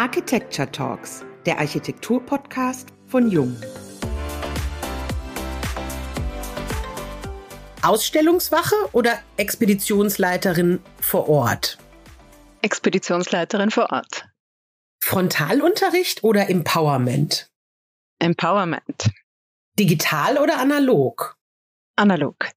Architecture Talks, der Architektur-Podcast von Jung. Ausstellungswache oder Expeditionsleiterin vor Ort? Expeditionsleiterin vor Ort. Frontalunterricht oder Empowerment? Empowerment. Digital oder analog? Analog.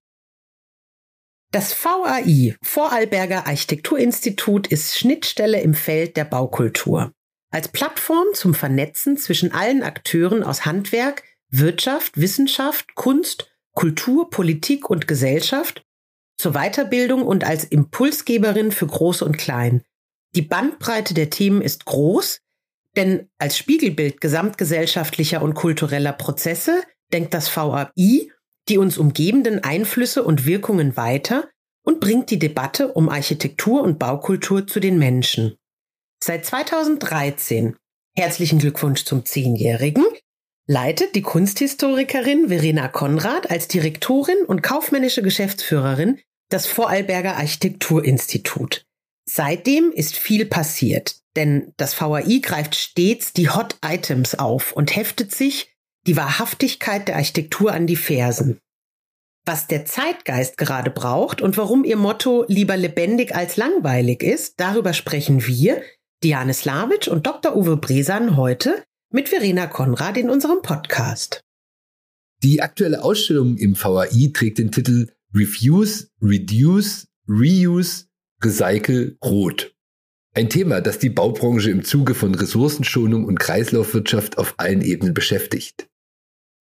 Das VAI, Vorarlberger Architekturinstitut, ist Schnittstelle im Feld der Baukultur. Als Plattform zum Vernetzen zwischen allen Akteuren aus Handwerk, Wirtschaft, Wissenschaft, Kunst, Kultur, Politik und Gesellschaft, zur Weiterbildung und als Impulsgeberin für Groß und Klein. Die Bandbreite der Themen ist groß, denn als Spiegelbild gesamtgesellschaftlicher und kultureller Prozesse denkt das VAI die uns umgebenden Einflüsse und Wirkungen weiter und bringt die Debatte um Architektur und Baukultur zu den Menschen. Seit 2013, herzlichen Glückwunsch zum Zehnjährigen, leitet die Kunsthistorikerin Verena Konrad als Direktorin und kaufmännische Geschäftsführerin das Vorarlberger Architekturinstitut. Seitdem ist viel passiert, denn das VAI greift stets die Hot Items auf und heftet sich die Wahrhaftigkeit der Architektur an die Fersen. Was der Zeitgeist gerade braucht und warum ihr Motto lieber lebendig als langweilig ist, darüber sprechen wir, Diane Slavic und Dr. Uwe Bresan heute mit Verena Konrad in unserem Podcast. Die aktuelle Ausstellung im VAI trägt den Titel Refuse, Reduce, Reuse, Recycle, Rot. Ein Thema, das die Baubranche im Zuge von Ressourcenschonung und Kreislaufwirtschaft auf allen Ebenen beschäftigt.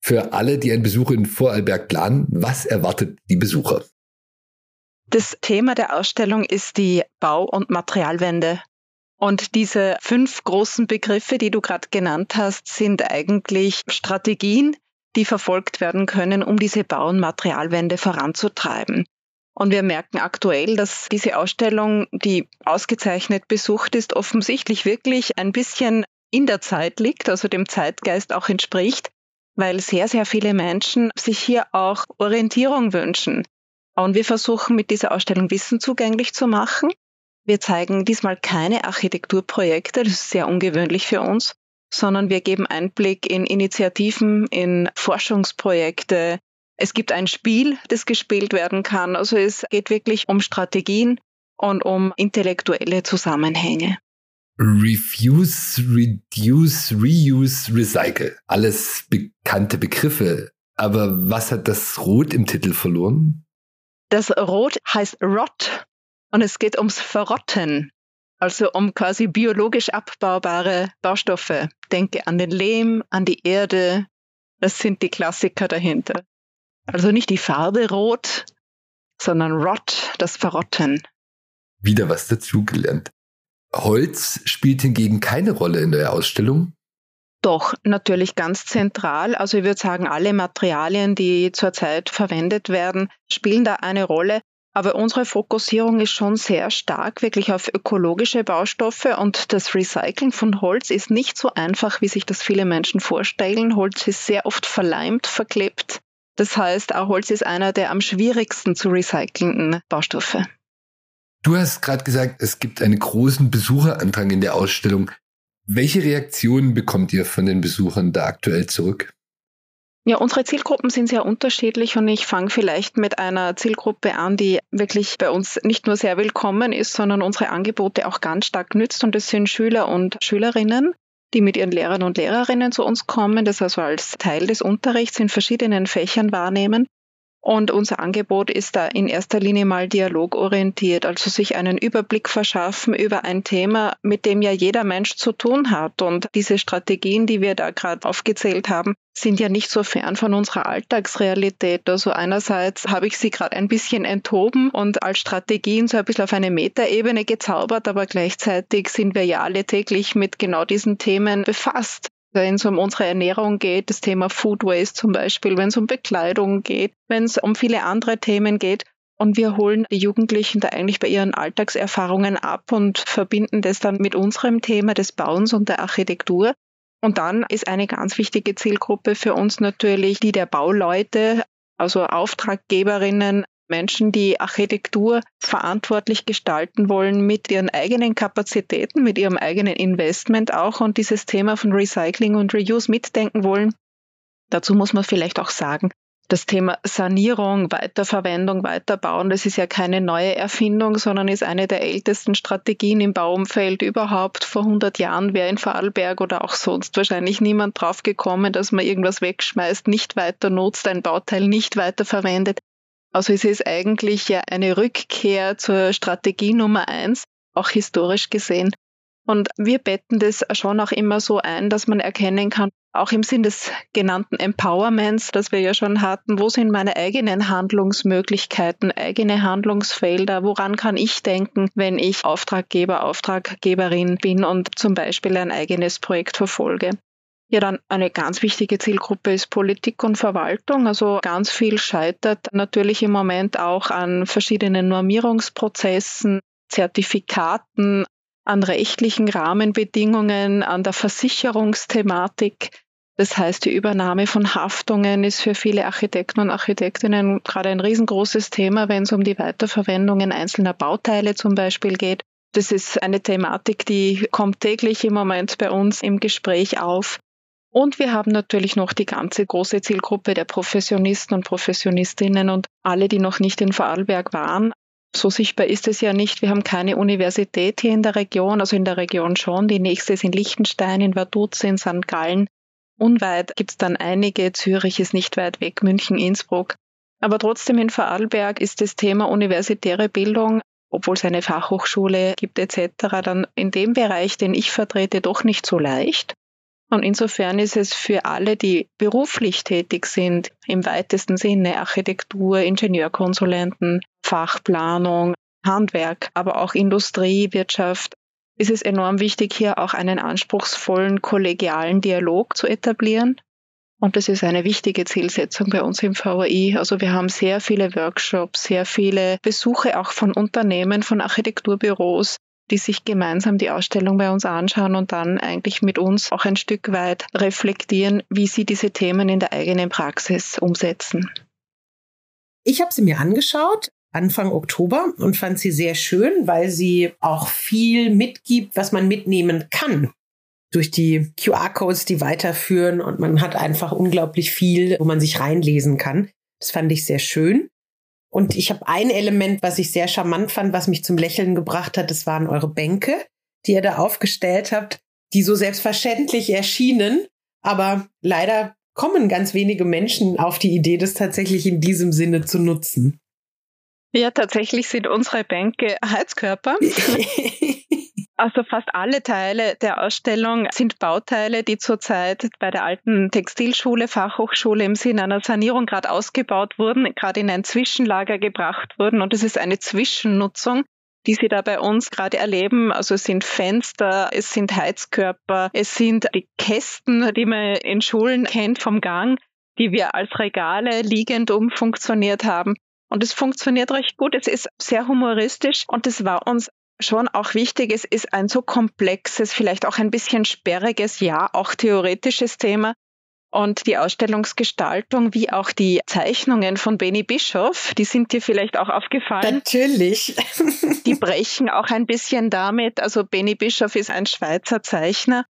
Für alle, die einen Besuch in Vorarlberg planen, was erwartet die Besucher? Das Thema der Ausstellung ist die Bau- und Materialwende. Und diese fünf großen Begriffe, die du gerade genannt hast, sind eigentlich Strategien, die verfolgt werden können, um diese Bau- und Materialwende voranzutreiben. Und wir merken aktuell, dass diese Ausstellung, die ausgezeichnet besucht ist, offensichtlich wirklich ein bisschen in der Zeit liegt, also dem Zeitgeist auch entspricht, weil sehr, sehr viele Menschen sich hier auch Orientierung wünschen. Und wir versuchen mit dieser Ausstellung Wissen zugänglich zu machen. Wir zeigen diesmal keine Architekturprojekte, das ist sehr ungewöhnlich für uns, sondern wir geben Einblick in Initiativen, in Forschungsprojekte. Es gibt ein Spiel, das gespielt werden kann. Also es geht wirklich um Strategien und um intellektuelle Zusammenhänge. Refuse, Reduce, Reuse, Recycle. Alles bekannte Begriffe. Aber was hat das Rot im Titel verloren? Das Rot heißt Rot und es geht ums Verrotten. Also um quasi biologisch abbaubare Baustoffe. Denke an den Lehm, an die Erde. Das sind die Klassiker dahinter. Also nicht die Farbe Rot, sondern Rot, das Verrotten. Wieder was dazugelernt. Holz spielt hingegen keine Rolle in der Ausstellung. Doch, natürlich ganz zentral. Also ich würde sagen, alle Materialien, die zurzeit verwendet werden, spielen da eine Rolle. Aber unsere Fokussierung ist schon sehr stark wirklich auf ökologische Baustoffe und das Recyceln von Holz ist nicht so einfach, wie sich das viele Menschen vorstellen. Holz ist sehr oft verleimt, verklebt. Das heißt, auch Holz ist einer der am schwierigsten zu recycelnden Baustoffe. Du hast gerade gesagt, es gibt einen großen Besucherandrang in der Ausstellung. Welche Reaktionen bekommt ihr von den Besuchern da aktuell zurück? Ja, unsere Zielgruppen sind sehr unterschiedlich und ich fange vielleicht mit einer Zielgruppe an, die wirklich bei uns nicht nur sehr willkommen ist, sondern unsere Angebote auch ganz stark nützt. Und das sind Schüler und Schülerinnen, die mit ihren Lehrern und Lehrerinnen zu uns kommen, das also als Teil des Unterrichts in verschiedenen Fächern wahrnehmen und unser Angebot ist da in erster Linie mal dialogorientiert, also sich einen Überblick verschaffen über ein Thema, mit dem ja jeder Mensch zu tun hat. Und diese Strategien, die wir da gerade aufgezählt haben, sind ja nicht so fern von unserer Alltagsrealität. Also einerseits habe ich sie gerade ein bisschen enthoben und als Strategien so ein bisschen auf eine Metaebene gezaubert, aber gleichzeitig sind wir ja alle täglich mit genau diesen Themen befasst wenn es um unsere Ernährung geht, das Thema Food Waste zum Beispiel, wenn es um Bekleidung geht, wenn es um viele andere Themen geht. Und wir holen die Jugendlichen da eigentlich bei ihren Alltagserfahrungen ab und verbinden das dann mit unserem Thema des Bauens und der Architektur. Und dann ist eine ganz wichtige Zielgruppe für uns natürlich die der Bauleute, also Auftraggeberinnen, Menschen, die Architektur verantwortlich gestalten wollen mit ihren eigenen Kapazitäten, mit ihrem eigenen Investment auch und dieses Thema von Recycling und Reuse mitdenken wollen. Dazu muss man vielleicht auch sagen, das Thema Sanierung, Weiterverwendung, Weiterbauen, das ist ja keine neue Erfindung, sondern ist eine der ältesten Strategien im Baumfeld überhaupt. Vor 100 Jahren wäre in Vorarlberg oder auch sonst wahrscheinlich niemand drauf gekommen, dass man irgendwas wegschmeißt, nicht weiter nutzt, ein Bauteil nicht weiterverwendet. Also es ist eigentlich ja eine Rückkehr zur Strategie Nummer eins, auch historisch gesehen. Und wir betten das schon auch immer so ein, dass man erkennen kann, auch im Sinn des genannten Empowerments, das wir ja schon hatten, wo sind meine eigenen Handlungsmöglichkeiten, eigene Handlungsfelder, woran kann ich denken, wenn ich Auftraggeber, Auftraggeberin bin und zum Beispiel ein eigenes Projekt verfolge. Ja, dann eine ganz wichtige Zielgruppe ist Politik und Verwaltung. Also ganz viel scheitert natürlich im Moment auch an verschiedenen Normierungsprozessen, Zertifikaten, an rechtlichen Rahmenbedingungen, an der Versicherungsthematik. Das heißt, die Übernahme von Haftungen ist für viele Architekten und Architektinnen gerade ein riesengroßes Thema, wenn es um die Weiterverwendungen einzelner Bauteile zum Beispiel geht. Das ist eine Thematik, die kommt täglich im Moment bei uns im Gespräch auf. Und wir haben natürlich noch die ganze große Zielgruppe der Professionisten und Professionistinnen und alle, die noch nicht in Vorarlberg waren, so sichtbar ist es ja nicht. Wir haben keine Universität hier in der Region, also in der Region schon. Die nächste ist in Liechtenstein, in Vaduz, in St. Gallen. Unweit gibt es dann einige. Zürich ist nicht weit weg, München, Innsbruck. Aber trotzdem in Vorarlberg ist das Thema universitäre Bildung, obwohl es eine Fachhochschule gibt etc., dann in dem Bereich, den ich vertrete, doch nicht so leicht. Und insofern ist es für alle, die beruflich tätig sind, im weitesten Sinne Architektur, Ingenieurkonsulenten, Fachplanung, Handwerk, aber auch Industrie, Wirtschaft, ist es enorm wichtig, hier auch einen anspruchsvollen kollegialen Dialog zu etablieren. Und das ist eine wichtige Zielsetzung bei uns im VAI. Also wir haben sehr viele Workshops, sehr viele Besuche auch von Unternehmen, von Architekturbüros, die sich gemeinsam die Ausstellung bei uns anschauen und dann eigentlich mit uns auch ein Stück weit reflektieren, wie sie diese Themen in der eigenen Praxis umsetzen. Ich habe sie mir angeschaut Anfang Oktober und fand sie sehr schön, weil sie auch viel mitgibt, was man mitnehmen kann durch die QR-Codes, die weiterführen und man hat einfach unglaublich viel, wo man sich reinlesen kann. Das fand ich sehr schön. Und ich habe ein Element, was ich sehr charmant fand, was mich zum Lächeln gebracht hat, das waren eure Bänke, die ihr da aufgestellt habt, die so selbstverständlich erschienen. Aber leider kommen ganz wenige Menschen auf die Idee, das tatsächlich in diesem Sinne zu nutzen. Ja, tatsächlich sind unsere Bänke Heizkörper. Also fast alle Teile der Ausstellung sind Bauteile, die zurzeit bei der alten Textilschule, Fachhochschule im Sinne einer Sanierung gerade ausgebaut wurden, gerade in ein Zwischenlager gebracht wurden. Und es ist eine Zwischennutzung, die Sie da bei uns gerade erleben. Also es sind Fenster, es sind Heizkörper, es sind die Kästen, die man in Schulen kennt vom Gang, die wir als Regale liegend umfunktioniert haben. Und es funktioniert recht gut. Es ist sehr humoristisch und es war uns schon auch wichtig. Es ist ein so komplexes, vielleicht auch ein bisschen sperriges, ja, auch theoretisches Thema. Und die Ausstellungsgestaltung wie auch die Zeichnungen von Benny Bischoff, die sind dir vielleicht auch aufgefallen. Natürlich. die brechen auch ein bisschen damit. Also Benny Bischoff ist ein Schweizer Zeichner.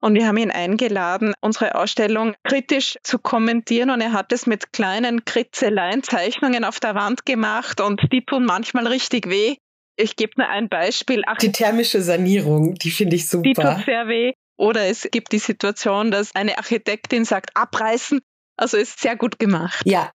Und wir haben ihn eingeladen, unsere Ausstellung kritisch zu kommentieren. Und er hat es mit kleinen Kritzeleien, Zeichnungen auf der Wand gemacht. Und die tun manchmal richtig weh. Ich gebe nur ein Beispiel. Ach, die thermische Sanierung, die finde ich super. Die tut sehr weh. Oder es gibt die Situation, dass eine Architektin sagt, abreißen. Also ist sehr gut gemacht. Ja.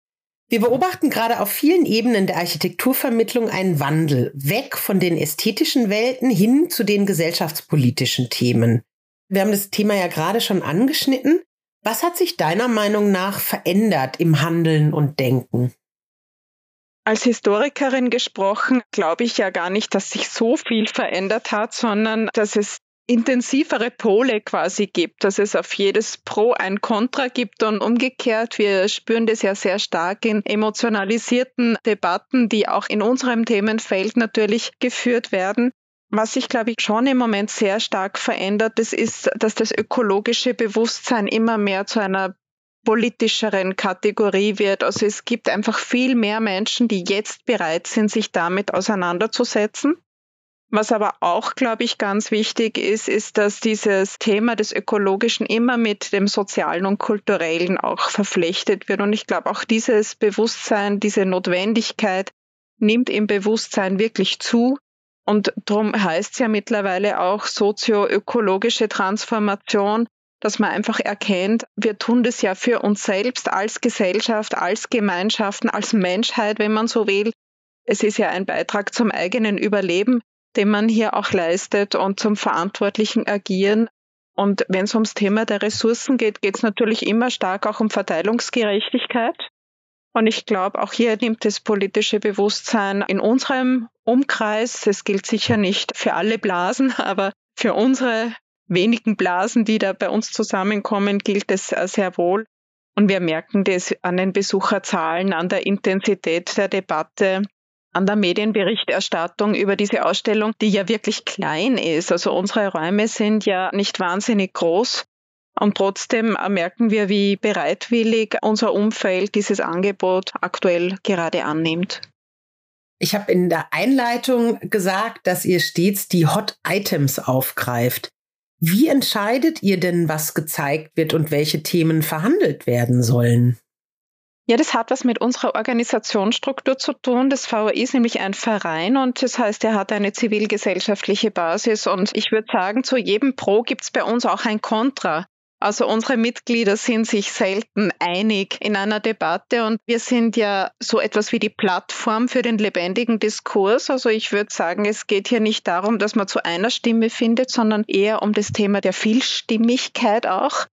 Wir beobachten gerade auf vielen Ebenen der Architekturvermittlung einen Wandel weg von den ästhetischen Welten hin zu den gesellschaftspolitischen Themen. Wir haben das Thema ja gerade schon angeschnitten. Was hat sich deiner Meinung nach verändert im Handeln und Denken? Als Historikerin gesprochen, glaube ich ja gar nicht, dass sich so viel verändert hat, sondern dass es intensivere Pole quasi gibt, dass es auf jedes Pro ein Contra gibt und umgekehrt. Wir spüren das ja sehr stark in emotionalisierten Debatten, die auch in unserem Themenfeld natürlich geführt werden. Was sich, glaube ich, schon im Moment sehr stark verändert, das ist, dass das ökologische Bewusstsein immer mehr zu einer politischeren Kategorie wird. Also es gibt einfach viel mehr Menschen, die jetzt bereit sind, sich damit auseinanderzusetzen. Was aber auch, glaube ich, ganz wichtig ist, ist, dass dieses Thema des Ökologischen immer mit dem Sozialen und Kulturellen auch verflechtet wird. Und ich glaube, auch dieses Bewusstsein, diese Notwendigkeit nimmt im Bewusstsein wirklich zu. Und darum heißt es ja mittlerweile auch sozioökologische Transformation, dass man einfach erkennt, wir tun das ja für uns selbst als Gesellschaft, als Gemeinschaften, als Menschheit, wenn man so will. Es ist ja ein Beitrag zum eigenen Überleben den man hier auch leistet und zum verantwortlichen Agieren. Und wenn es ums Thema der Ressourcen geht, geht es natürlich immer stark auch um Verteilungsgerechtigkeit. Und ich glaube, auch hier nimmt das politische Bewusstsein in unserem Umkreis, es gilt sicher nicht für alle Blasen, aber für unsere wenigen Blasen, die da bei uns zusammenkommen, gilt es sehr wohl. Und wir merken das an den Besucherzahlen, an der Intensität der Debatte, an der Medienberichterstattung über diese Ausstellung, die ja wirklich klein ist. Also unsere Räume sind ja nicht wahnsinnig groß. Und trotzdem merken wir, wie bereitwillig unser Umfeld dieses Angebot aktuell gerade annimmt. Ich habe in der Einleitung gesagt, dass ihr stets die Hot Items aufgreift. Wie entscheidet ihr denn, was gezeigt wird und welche Themen verhandelt werden sollen? Ja, das hat was mit unserer Organisationsstruktur zu tun. Das VAI ist nämlich ein Verein und das heißt, er hat eine zivilgesellschaftliche Basis. Und ich würde sagen, zu jedem Pro gibt es bei uns auch ein Contra. Also unsere Mitglieder sind sich selten einig in einer Debatte und wir sind ja so etwas wie die Plattform für den lebendigen Diskurs. Also ich würde sagen, es geht hier nicht darum, dass man zu einer Stimme findet, sondern eher um das Thema der Vielstimmigkeit auch.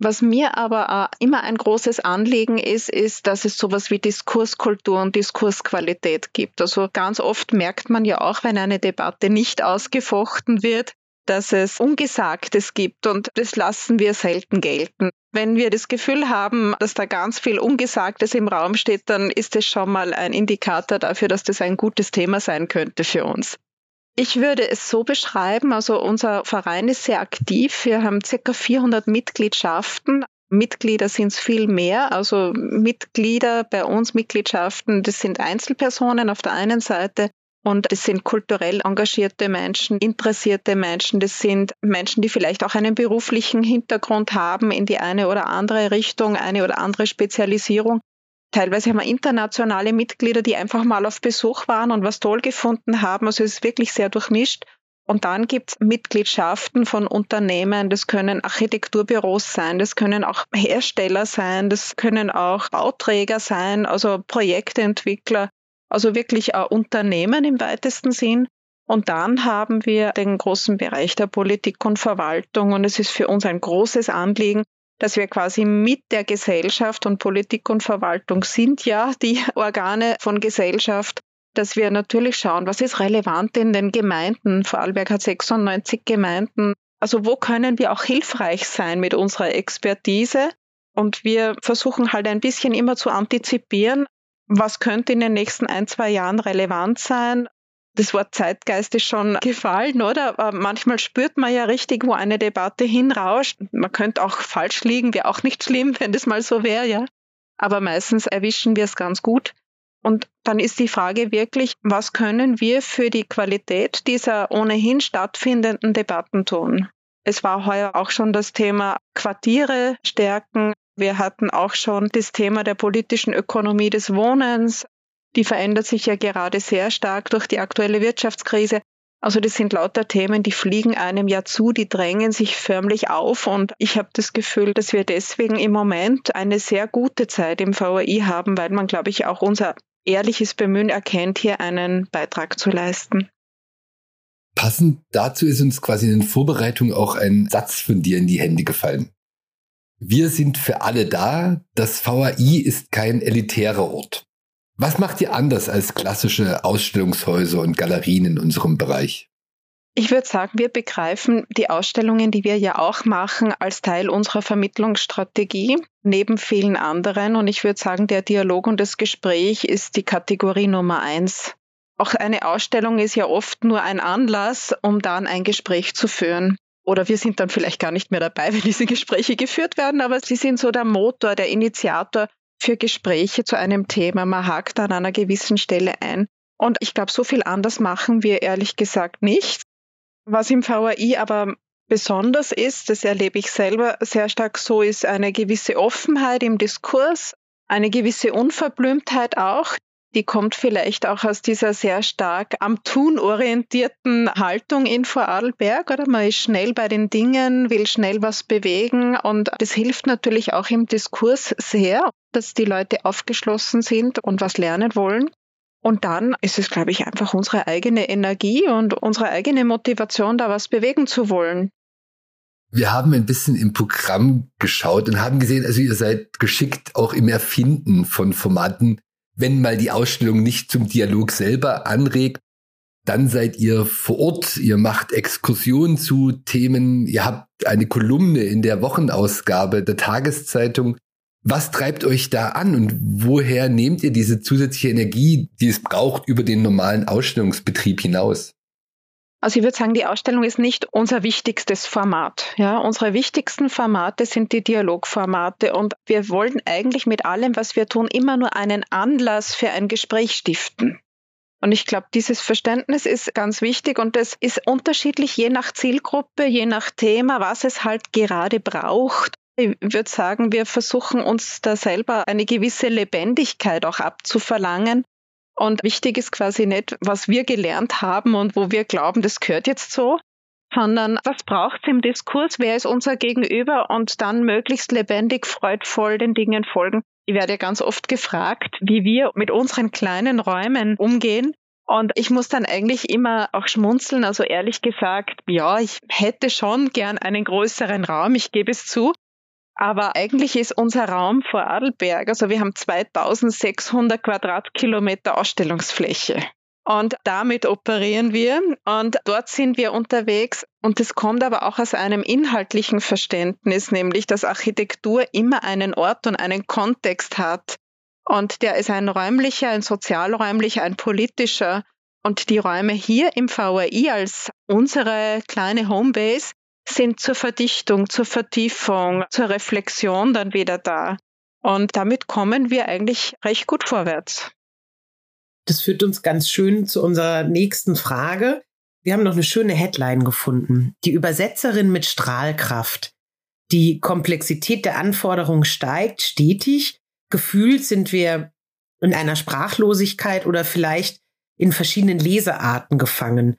Was mir aber immer ein großes Anliegen ist, ist, dass es sowas wie Diskurskultur und Diskursqualität gibt. Also ganz oft merkt man ja auch, wenn eine Debatte nicht ausgefochten wird, dass es Ungesagtes gibt und das lassen wir selten gelten. Wenn wir das Gefühl haben, dass da ganz viel Ungesagtes im Raum steht, dann ist es schon mal ein Indikator dafür, dass das ein gutes Thema sein könnte für uns. Ich würde es so beschreiben, also unser Verein ist sehr aktiv. Wir haben circa 400 Mitgliedschaften. Mitglieder sind es viel mehr. Also Mitglieder bei uns, Mitgliedschaften, das sind Einzelpersonen auf der einen Seite und das sind kulturell engagierte Menschen, interessierte Menschen. Das sind Menschen, die vielleicht auch einen beruflichen Hintergrund haben in die eine oder andere Richtung, eine oder andere Spezialisierung. Teilweise haben wir internationale Mitglieder, die einfach mal auf Besuch waren und was toll gefunden haben. Also es ist wirklich sehr durchmischt. Und dann gibt es Mitgliedschaften von Unternehmen, das können Architekturbüros sein, das können auch Hersteller sein, das können auch Bauträger sein, also Projektentwickler, also wirklich auch Unternehmen im weitesten Sinn. Und dann haben wir den großen Bereich der Politik und Verwaltung und es ist für uns ein großes Anliegen, dass wir quasi mit der Gesellschaft und Politik und Verwaltung sind ja die Organe von Gesellschaft, dass wir natürlich schauen, was ist relevant in den Gemeinden. Vorarlberg hat 96 Gemeinden. Also wo können wir auch hilfreich sein mit unserer Expertise? Und wir versuchen halt ein bisschen immer zu antizipieren, was könnte in den nächsten ein, zwei Jahren relevant sein das Wort Zeitgeist ist schon gefallen, oder? Aber manchmal spürt man ja richtig, wo eine Debatte hinrauscht. Man könnte auch falsch liegen, wäre auch nicht schlimm, wenn das mal so wäre, ja. Aber meistens erwischen wir es ganz gut. Und dann ist die Frage wirklich, was können wir für die Qualität dieser ohnehin stattfindenden Debatten tun? Es war heuer auch schon das Thema Quartiere stärken. Wir hatten auch schon das Thema der politischen Ökonomie des Wohnens. Die verändert sich ja gerade sehr stark durch die aktuelle Wirtschaftskrise. Also das sind lauter Themen, die fliegen einem ja zu, die drängen sich förmlich auf und ich habe das Gefühl, dass wir deswegen im Moment eine sehr gute Zeit im VAI haben, weil man, glaube ich, auch unser ehrliches Bemühen erkennt, hier einen Beitrag zu leisten. Passend dazu ist uns quasi in den Vorbereitungen auch ein Satz von dir in die Hände gefallen. Wir sind für alle da. Das VAI ist kein elitärer Ort. Was macht ihr anders als klassische Ausstellungshäuser und Galerien in unserem Bereich? Ich würde sagen, wir begreifen die Ausstellungen, die wir ja auch machen, als Teil unserer Vermittlungsstrategie, neben vielen anderen. Und ich würde sagen, der Dialog und das Gespräch ist die Kategorie Nummer eins. Auch eine Ausstellung ist ja oft nur ein Anlass, um dann ein Gespräch zu führen. Oder wir sind dann vielleicht gar nicht mehr dabei, wenn diese Gespräche geführt werden, aber sie sind so der Motor, der Initiator für Gespräche zu einem Thema. Man hakt an einer gewissen Stelle ein. Und ich glaube, so viel anders machen wir ehrlich gesagt nicht. Was im VAI aber besonders ist, das erlebe ich selber sehr stark so, ist eine gewisse Offenheit im Diskurs, eine gewisse Unverblümtheit auch, die kommt vielleicht auch aus dieser sehr stark am Tun orientierten Haltung in Vorarlberg, oder? Man ist schnell bei den Dingen, will schnell was bewegen und das hilft natürlich auch im Diskurs sehr, dass die Leute aufgeschlossen sind und was lernen wollen. Und dann ist es, glaube ich, einfach unsere eigene Energie und unsere eigene Motivation, da was bewegen zu wollen. Wir haben ein bisschen im Programm geschaut und haben gesehen, also ihr seid geschickt auch im Erfinden von Formaten, wenn mal die Ausstellung nicht zum Dialog selber anregt, dann seid ihr vor Ort, ihr macht Exkursionen zu Themen, ihr habt eine Kolumne in der Wochenausgabe der Tageszeitung. Was treibt euch da an und woher nehmt ihr diese zusätzliche Energie, die es braucht, über den normalen Ausstellungsbetrieb hinaus? Also ich würde sagen, die Ausstellung ist nicht unser wichtigstes Format. Ja, unsere wichtigsten Formate sind die Dialogformate und wir wollen eigentlich mit allem, was wir tun, immer nur einen Anlass für ein Gespräch stiften. Und ich glaube, dieses Verständnis ist ganz wichtig und es ist unterschiedlich je nach Zielgruppe, je nach Thema, was es halt gerade braucht. Ich würde sagen, wir versuchen uns da selber eine gewisse Lebendigkeit auch abzuverlangen und wichtig ist quasi nicht, was wir gelernt haben und wo wir glauben, das gehört jetzt so, sondern was braucht es im Diskurs, wer ist unser Gegenüber und dann möglichst lebendig, freudvoll den Dingen folgen. Ich werde ja ganz oft gefragt, wie wir mit unseren kleinen Räumen umgehen. Und ich muss dann eigentlich immer auch schmunzeln. Also ehrlich gesagt, ja, ich hätte schon gern einen größeren Raum, ich gebe es zu. Aber eigentlich ist unser Raum vor Adelberg, also wir haben 2600 Quadratkilometer Ausstellungsfläche. Und damit operieren wir und dort sind wir unterwegs. Und das kommt aber auch aus einem inhaltlichen Verständnis, nämlich dass Architektur immer einen Ort und einen Kontext hat. Und der ist ein räumlicher, ein sozialräumlicher, ein politischer. Und die Räume hier im VRI als unsere kleine Homebase sind zur Verdichtung, zur Vertiefung, zur Reflexion dann wieder da. Und damit kommen wir eigentlich recht gut vorwärts. Das führt uns ganz schön zu unserer nächsten Frage. Wir haben noch eine schöne Headline gefunden. Die Übersetzerin mit Strahlkraft. Die Komplexität der Anforderungen steigt stetig. Gefühlt sind wir in einer Sprachlosigkeit oder vielleicht in verschiedenen Lesearten gefangen.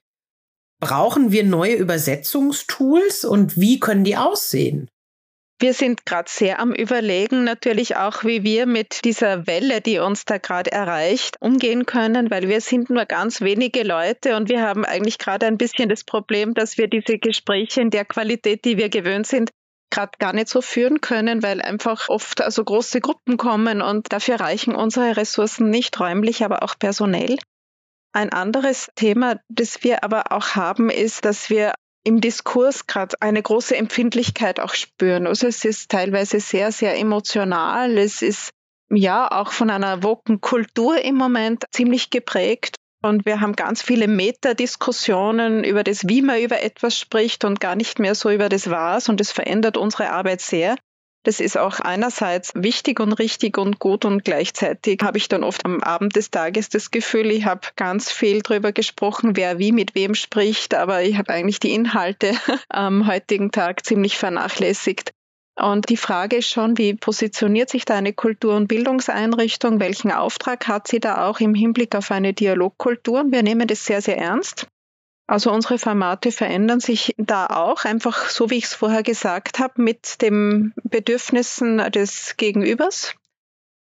Brauchen wir neue Übersetzungstools und wie können die aussehen? Wir sind gerade sehr am Überlegen, natürlich auch, wie wir mit dieser Welle, die uns da gerade erreicht, umgehen können, weil wir sind nur ganz wenige Leute und wir haben eigentlich gerade ein bisschen das Problem, dass wir diese Gespräche in der Qualität, die wir gewöhnt sind, gerade gar nicht so führen können, weil einfach oft also große Gruppen kommen und dafür reichen unsere Ressourcen nicht räumlich, aber auch personell. Ein anderes Thema, das wir aber auch haben, ist, dass wir im Diskurs gerade eine große Empfindlichkeit auch spüren. Also es ist teilweise sehr, sehr emotional. Es ist ja auch von einer woken Kultur im Moment ziemlich geprägt. Und wir haben ganz viele Metadiskussionen über das, wie man über etwas spricht und gar nicht mehr so über das Was. Und das verändert unsere Arbeit sehr. Das ist auch einerseits wichtig und richtig und gut und gleichzeitig habe ich dann oft am Abend des Tages das Gefühl, ich habe ganz viel darüber gesprochen, wer wie mit wem spricht, aber ich habe eigentlich die Inhalte am heutigen Tag ziemlich vernachlässigt. Und die Frage ist schon, wie positioniert sich da eine Kultur- und Bildungseinrichtung? Welchen Auftrag hat sie da auch im Hinblick auf eine Dialogkultur? Wir nehmen das sehr, sehr ernst. Also unsere Formate verändern sich da auch, einfach so wie ich es vorher gesagt habe, mit den Bedürfnissen des Gegenübers.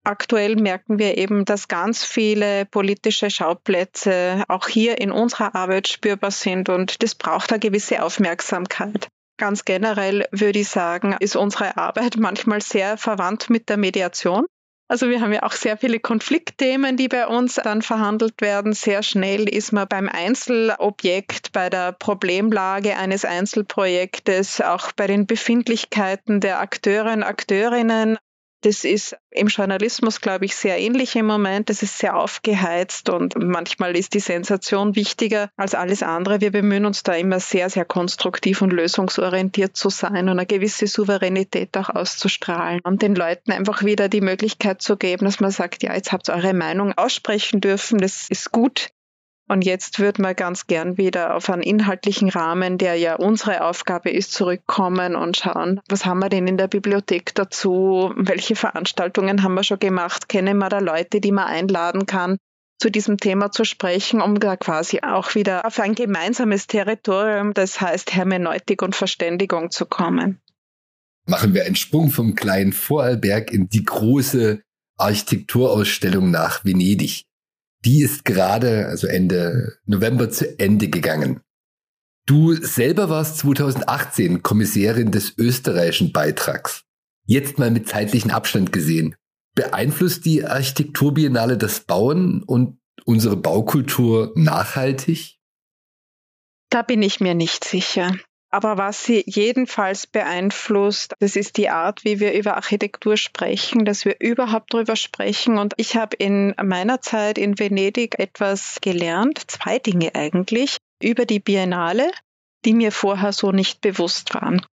Aktuell merken wir eben, dass ganz viele politische Schauplätze auch hier in unserer Arbeit spürbar sind und das braucht eine gewisse Aufmerksamkeit. Ganz generell würde ich sagen, ist unsere Arbeit manchmal sehr verwandt mit der Mediation. Also wir haben ja auch sehr viele Konfliktthemen, die bei uns dann verhandelt werden. Sehr schnell ist man beim Einzelobjekt, bei der Problemlage eines Einzelprojektes, auch bei den Befindlichkeiten der Akteurinnen, Akteurinnen. Das ist im Journalismus, glaube ich, sehr ähnlich im Moment. Das ist sehr aufgeheizt und manchmal ist die Sensation wichtiger als alles andere. Wir bemühen uns da immer sehr, sehr konstruktiv und lösungsorientiert zu sein und eine gewisse Souveränität auch auszustrahlen und den Leuten einfach wieder die Möglichkeit zu geben, dass man sagt, ja, jetzt habt ihr eure Meinung aussprechen dürfen. Das ist gut. Und jetzt würde man ganz gern wieder auf einen inhaltlichen Rahmen, der ja unsere Aufgabe ist, zurückkommen und schauen, was haben wir denn in der Bibliothek dazu? Welche Veranstaltungen haben wir schon gemacht? Kennen wir da Leute, die man einladen kann, zu diesem Thema zu sprechen, um da quasi auch wieder auf ein gemeinsames Territorium, das heißt Hermeneutik und Verständigung zu kommen? Machen wir einen Sprung vom kleinen Vorarlberg in die große Architekturausstellung nach Venedig die ist gerade, also Ende November zu Ende gegangen. Du selber warst 2018 Kommissärin des österreichischen Beitrags. Jetzt mal mit zeitlichen Abstand gesehen. Beeinflusst die Architekturbiennale das Bauen und unsere Baukultur nachhaltig? Da bin ich mir nicht sicher. Aber was sie jedenfalls beeinflusst, das ist die Art, wie wir über Architektur sprechen, dass wir überhaupt darüber sprechen. Und ich habe in meiner Zeit in Venedig etwas gelernt, zwei Dinge eigentlich, über die Biennale, die mir vorher so nicht bewusst waren.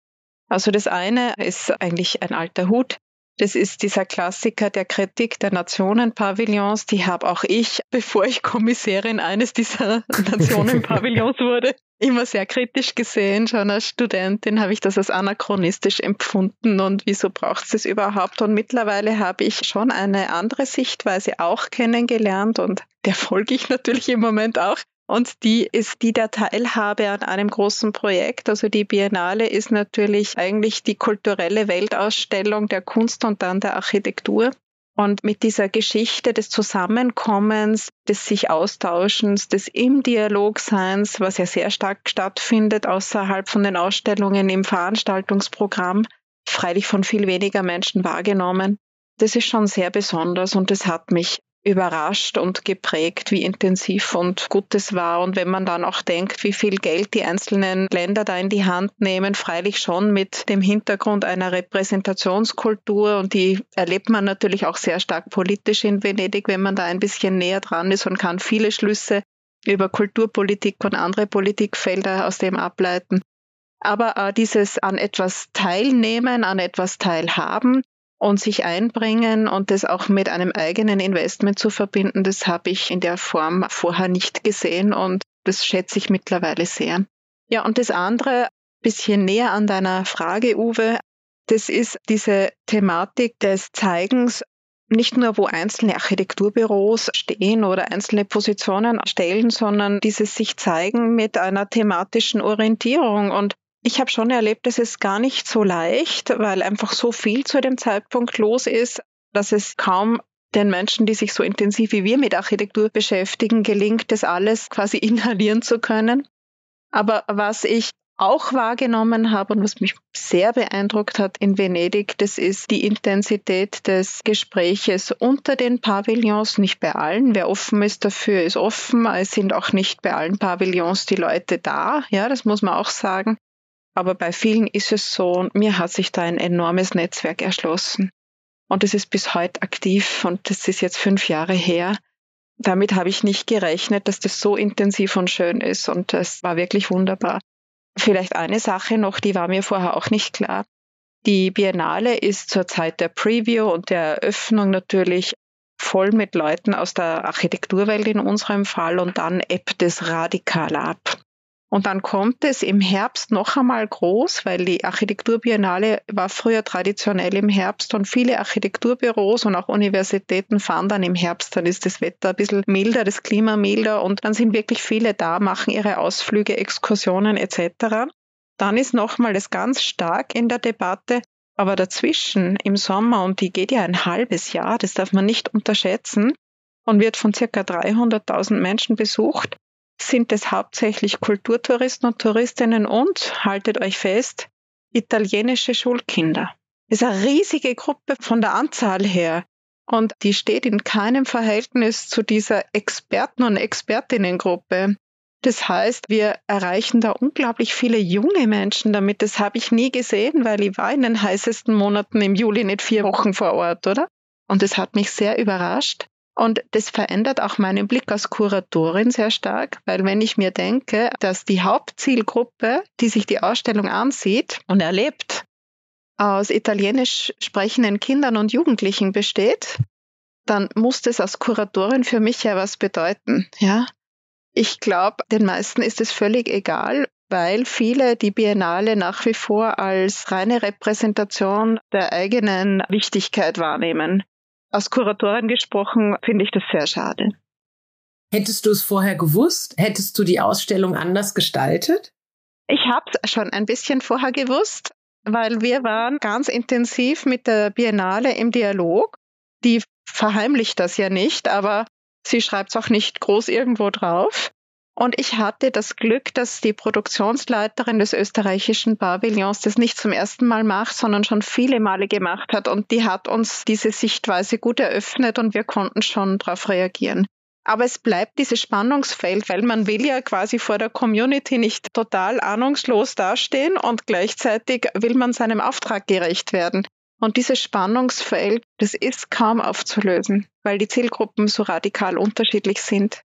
Also das eine ist eigentlich ein alter Hut. Das ist dieser Klassiker der Kritik der Nationenpavillons. Die habe auch ich, bevor ich Kommissärin eines dieser Nationenpavillons wurde, immer sehr kritisch gesehen. Schon als Studentin habe ich das als anachronistisch empfunden und wieso braucht es das überhaupt? Und mittlerweile habe ich schon eine andere Sichtweise auch kennengelernt und der folge ich natürlich im Moment auch. Und die ist die der Teilhabe an einem großen Projekt. Also die Biennale ist natürlich eigentlich die kulturelle Weltausstellung der Kunst und dann der Architektur. Und mit dieser Geschichte des Zusammenkommens, des sich Austauschens, des im Dialogseins, was ja sehr stark stattfindet außerhalb von den Ausstellungen im Veranstaltungsprogramm, freilich von viel weniger Menschen wahrgenommen, das ist schon sehr besonders und das hat mich überrascht und geprägt, wie intensiv und gut es war. Und wenn man dann auch denkt, wie viel Geld die einzelnen Länder da in die Hand nehmen, freilich schon mit dem Hintergrund einer Repräsentationskultur. Und die erlebt man natürlich auch sehr stark politisch in Venedig, wenn man da ein bisschen näher dran ist und kann viele Schlüsse über Kulturpolitik und andere Politikfelder aus dem ableiten. Aber äh, dieses an etwas teilnehmen, an etwas teilhaben, und sich einbringen und das auch mit einem eigenen Investment zu verbinden, das habe ich in der Form vorher nicht gesehen und das schätze ich mittlerweile sehr. Ja, und das andere, bisschen näher an deiner Frage, Uwe, das ist diese Thematik des Zeigens, nicht nur wo einzelne Architekturbüros stehen oder einzelne Positionen stellen, sondern dieses sich zeigen mit einer thematischen Orientierung. Und ich habe schon erlebt, es ist gar nicht so leicht, weil einfach so viel zu dem Zeitpunkt los ist, dass es kaum den Menschen, die sich so intensiv wie wir mit Architektur beschäftigen, gelingt, das alles quasi inhalieren zu können. Aber was ich auch wahrgenommen habe und was mich sehr beeindruckt hat in Venedig, das ist die Intensität des Gespräches unter den Pavillons, nicht bei allen. Wer offen ist dafür, ist offen. Es sind auch nicht bei allen Pavillons die Leute da. Ja, das muss man auch sagen. Aber bei vielen ist es so, mir hat sich da ein enormes Netzwerk erschlossen. Und es ist bis heute aktiv und das ist jetzt fünf Jahre her. Damit habe ich nicht gerechnet, dass das so intensiv und schön ist und das war wirklich wunderbar. Vielleicht eine Sache noch, die war mir vorher auch nicht klar. Die Biennale ist zur Zeit der Preview und der Eröffnung natürlich voll mit Leuten aus der Architekturwelt in unserem Fall und dann ebbt es radikal ab. Und dann kommt es im Herbst noch einmal groß, weil die Architekturbiennale war früher traditionell im Herbst und viele Architekturbüros und auch Universitäten fahren dann im Herbst, dann ist das Wetter ein bisschen milder, das Klima milder und dann sind wirklich viele da, machen ihre Ausflüge, Exkursionen etc. Dann ist nochmal das ganz stark in der Debatte, aber dazwischen im Sommer, und die geht ja ein halbes Jahr, das darf man nicht unterschätzen, und wird von circa 300.000 Menschen besucht, sind es hauptsächlich Kulturtouristen und Touristinnen und, haltet euch fest, italienische Schulkinder. Das ist eine riesige Gruppe von der Anzahl her. Und die steht in keinem Verhältnis zu dieser Experten- und Expertinnengruppe. Das heißt, wir erreichen da unglaublich viele junge Menschen damit. Das habe ich nie gesehen, weil ich war in den heißesten Monaten im Juli nicht vier Wochen vor Ort, oder? Und das hat mich sehr überrascht. Und das verändert auch meinen Blick als Kuratorin sehr stark, weil wenn ich mir denke, dass die Hauptzielgruppe, die sich die Ausstellung ansieht und erlebt, aus italienisch sprechenden Kindern und Jugendlichen besteht, dann muss das als Kuratorin für mich ja was bedeuten, ja. Ich glaube, den meisten ist es völlig egal, weil viele die Biennale nach wie vor als reine Repräsentation der eigenen Wichtigkeit wahrnehmen. Als Kuratorin gesprochen finde ich das sehr schade. Hättest du es vorher gewusst? Hättest du die Ausstellung anders gestaltet? Ich habe es schon ein bisschen vorher gewusst, weil wir waren ganz intensiv mit der Biennale im Dialog. Die verheimlicht das ja nicht, aber sie schreibt es auch nicht groß irgendwo drauf. Und ich hatte das Glück, dass die Produktionsleiterin des österreichischen Pavillons das nicht zum ersten Mal macht, sondern schon viele Male gemacht hat. Und die hat uns diese Sichtweise gut eröffnet und wir konnten schon darauf reagieren. Aber es bleibt dieses Spannungsfeld, weil man will ja quasi vor der Community nicht total ahnungslos dastehen und gleichzeitig will man seinem Auftrag gerecht werden. Und dieses Spannungsfeld, das ist kaum aufzulösen, weil die Zielgruppen so radikal unterschiedlich sind.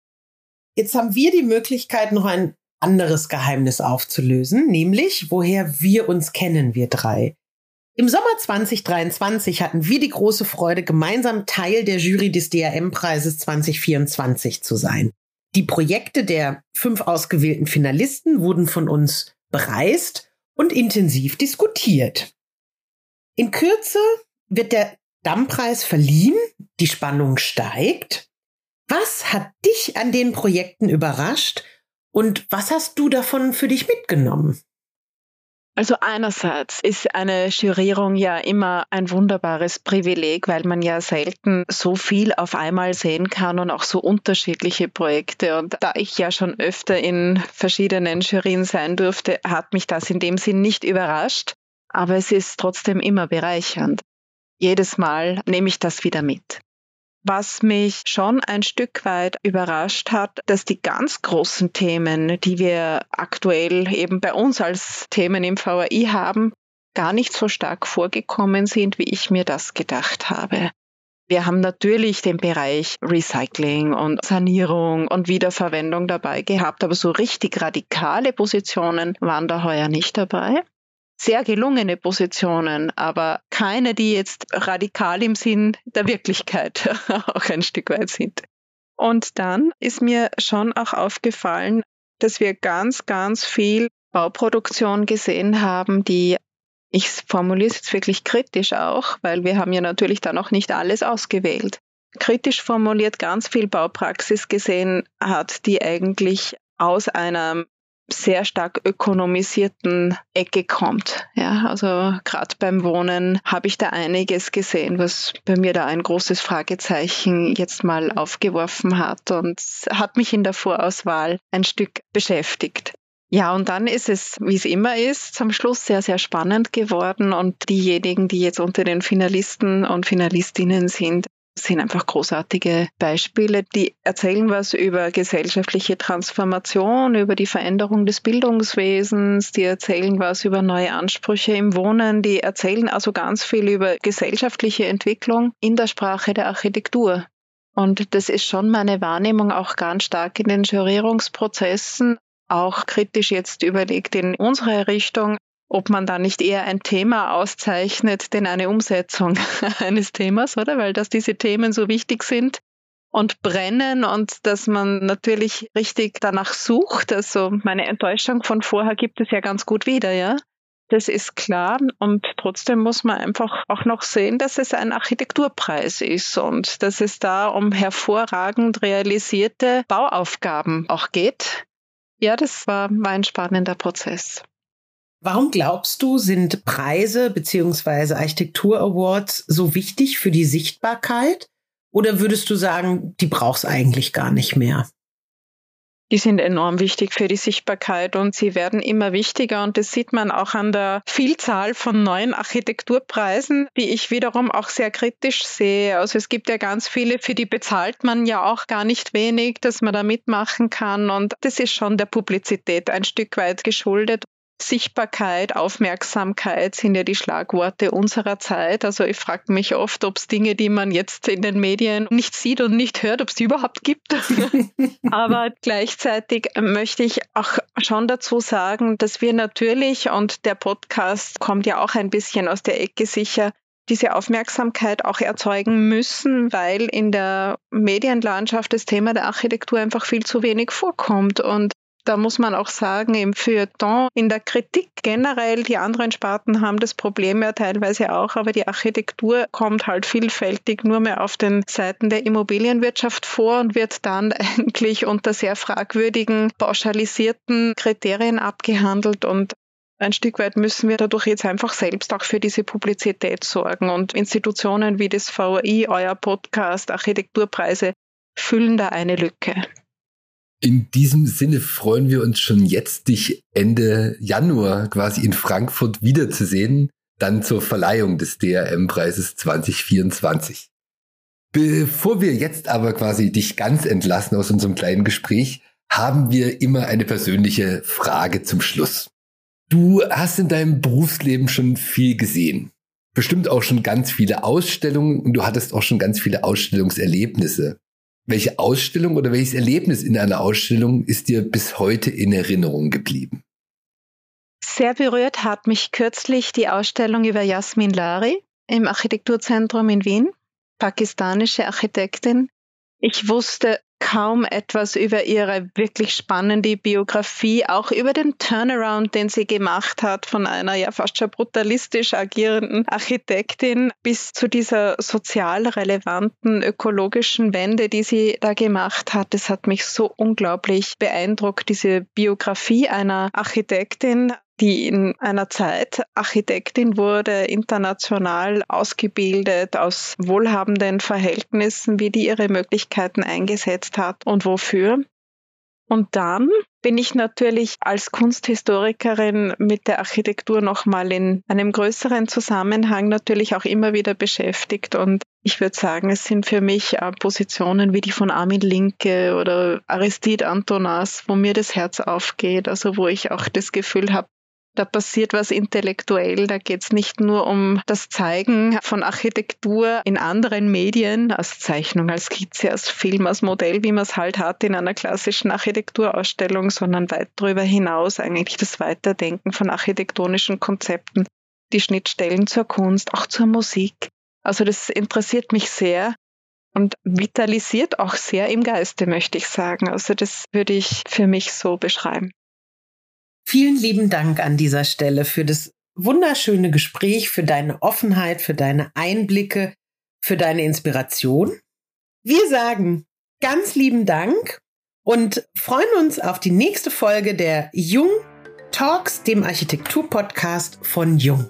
Jetzt haben wir die Möglichkeit, noch ein anderes Geheimnis aufzulösen, nämlich woher wir uns kennen, wir drei. Im Sommer 2023 hatten wir die große Freude, gemeinsam Teil der Jury des DRM-Preises 2024 zu sein. Die Projekte der fünf ausgewählten Finalisten wurden von uns bereist und intensiv diskutiert. In Kürze wird der Dammpreis verliehen, die Spannung steigt. Was hat dich an den Projekten überrascht und was hast du davon für dich mitgenommen? Also einerseits ist eine Jurierung ja immer ein wunderbares Privileg, weil man ja selten so viel auf einmal sehen kann und auch so unterschiedliche Projekte. Und da ich ja schon öfter in verschiedenen Jurien sein durfte, hat mich das in dem Sinn nicht überrascht. Aber es ist trotzdem immer bereichernd. Jedes Mal nehme ich das wieder mit. Was mich schon ein Stück weit überrascht hat, dass die ganz großen Themen, die wir aktuell eben bei uns als Themen im VAI haben, gar nicht so stark vorgekommen sind, wie ich mir das gedacht habe. Wir haben natürlich den Bereich Recycling und Sanierung und Wiederverwendung dabei gehabt, aber so richtig radikale Positionen waren da heuer nicht dabei sehr gelungene Positionen, aber keine, die jetzt radikal im Sinn der Wirklichkeit auch ein Stück weit sind. Und dann ist mir schon auch aufgefallen, dass wir ganz, ganz viel Bauproduktion gesehen haben, die ich formuliere es jetzt wirklich kritisch auch, weil wir haben ja natürlich da noch nicht alles ausgewählt. Kritisch formuliert ganz viel Baupraxis gesehen hat, die eigentlich aus einer sehr stark ökonomisierten Ecke kommt. Ja, also gerade beim Wohnen habe ich da einiges gesehen, was bei mir da ein großes Fragezeichen jetzt mal aufgeworfen hat und hat mich in der Vorauswahl ein Stück beschäftigt. Ja, und dann ist es, wie es immer ist, zum Schluss sehr, sehr spannend geworden und diejenigen, die jetzt unter den Finalisten und Finalistinnen sind, sind einfach großartige Beispiele, die erzählen was über gesellschaftliche Transformation, über die Veränderung des Bildungswesens, die erzählen was über neue Ansprüche im Wohnen, die erzählen also ganz viel über gesellschaftliche Entwicklung in der Sprache der Architektur. Und das ist schon meine Wahrnehmung auch ganz stark in den Jurierungsprozessen, auch kritisch jetzt überlegt in unsere Richtung, ob man da nicht eher ein Thema auszeichnet, denn eine Umsetzung eines Themas, oder? Weil dass diese Themen so wichtig sind und brennen und dass man natürlich richtig danach sucht. Also meine Enttäuschung von vorher gibt es ja ganz gut wieder, ja. Das ist klar. Und trotzdem muss man einfach auch noch sehen, dass es ein Architekturpreis ist und dass es da um hervorragend realisierte Bauaufgaben auch geht. Ja, das war, war ein spannender Prozess. Warum glaubst du, sind Preise bzw. Architektur-Awards so wichtig für die Sichtbarkeit? Oder würdest du sagen, die brauchst eigentlich gar nicht mehr? die sind enorm wichtig für die Sichtbarkeit und sie werden immer wichtiger und das sieht man auch an der Vielzahl von neuen Architekturpreisen, die ich wiederum auch sehr kritisch sehe. Also es gibt ja ganz viele, für die bezahlt man ja auch gar nicht wenig, dass man da mitmachen kann und das ist schon der Publizität ein Stück weit geschuldet. Sichtbarkeit, Aufmerksamkeit sind ja die Schlagworte unserer Zeit. Also ich frage mich oft, ob es Dinge, die man jetzt in den Medien nicht sieht und nicht hört, ob es die überhaupt gibt. Aber gleichzeitig möchte ich auch schon dazu sagen, dass wir natürlich, und der Podcast kommt ja auch ein bisschen aus der Ecke sicher, diese Aufmerksamkeit auch erzeugen müssen, weil in der Medienlandschaft das Thema der Architektur einfach viel zu wenig vorkommt. Und da muss man auch sagen, im Feuilleton, in der Kritik generell, die anderen Sparten haben das Problem ja teilweise auch, aber die Architektur kommt halt vielfältig nur mehr auf den Seiten der Immobilienwirtschaft vor und wird dann eigentlich unter sehr fragwürdigen, pauschalisierten Kriterien abgehandelt und ein Stück weit müssen wir dadurch jetzt einfach selbst auch für diese Publizität sorgen. Und Institutionen wie das VI, euer Podcast, Architekturpreise füllen da eine Lücke. In diesem Sinne freuen wir uns schon jetzt, dich Ende Januar quasi in Frankfurt wiederzusehen, dann zur Verleihung des DRM-Preises 2024. Bevor wir jetzt aber quasi dich ganz entlassen aus unserem kleinen Gespräch, haben wir immer eine persönliche Frage zum Schluss. Du hast in deinem Berufsleben schon viel gesehen. Bestimmt auch schon ganz viele Ausstellungen und du hattest auch schon ganz viele Ausstellungserlebnisse. Welche Ausstellung oder welches Erlebnis in einer Ausstellung ist dir bis heute in Erinnerung geblieben? Sehr berührt hat mich kürzlich die Ausstellung über Jasmin Lari im Architekturzentrum in Wien, pakistanische Architektin. Ich wusste kaum etwas über ihre wirklich spannende Biografie, auch über den Turnaround, den sie gemacht hat von einer ja fast schon brutalistisch agierenden Architektin bis zu dieser sozial relevanten ökologischen Wende, die sie da gemacht hat. Das hat mich so unglaublich beeindruckt, diese Biografie einer Architektin, die in einer Zeit Architektin wurde, international ausgebildet, aus wohlhabenden Verhältnissen, wie die ihre Möglichkeiten eingesetzt hat und wofür. Und dann bin ich natürlich als Kunsthistorikerin mit der Architektur nochmal in einem größeren Zusammenhang natürlich auch immer wieder beschäftigt. Und ich würde sagen, es sind für mich äh, Positionen wie die von Armin Linke oder Aristide Antonas, wo mir das Herz aufgeht, also wo ich auch das Gefühl habe, da passiert was intellektuell. Da geht es nicht nur um das Zeigen von Architektur in anderen Medien, als Zeichnung, als Skizze, als Film, als Modell, wie man es halt hat in einer klassischen Architekturausstellung, sondern weit darüber hinaus eigentlich das Weiterdenken von architektonischen Konzepten, die Schnittstellen zur Kunst, auch zur Musik. Also das interessiert mich sehr und vitalisiert auch sehr im Geiste, möchte ich sagen. Also das würde ich für mich so beschreiben. Vielen lieben Dank an dieser Stelle für das wunderschöne Gespräch, für deine Offenheit, für deine Einblicke, für deine Inspiration. Wir sagen ganz lieben Dank und freuen uns auf die nächste Folge der Jung Talks, dem Architektur-Podcast von Jung.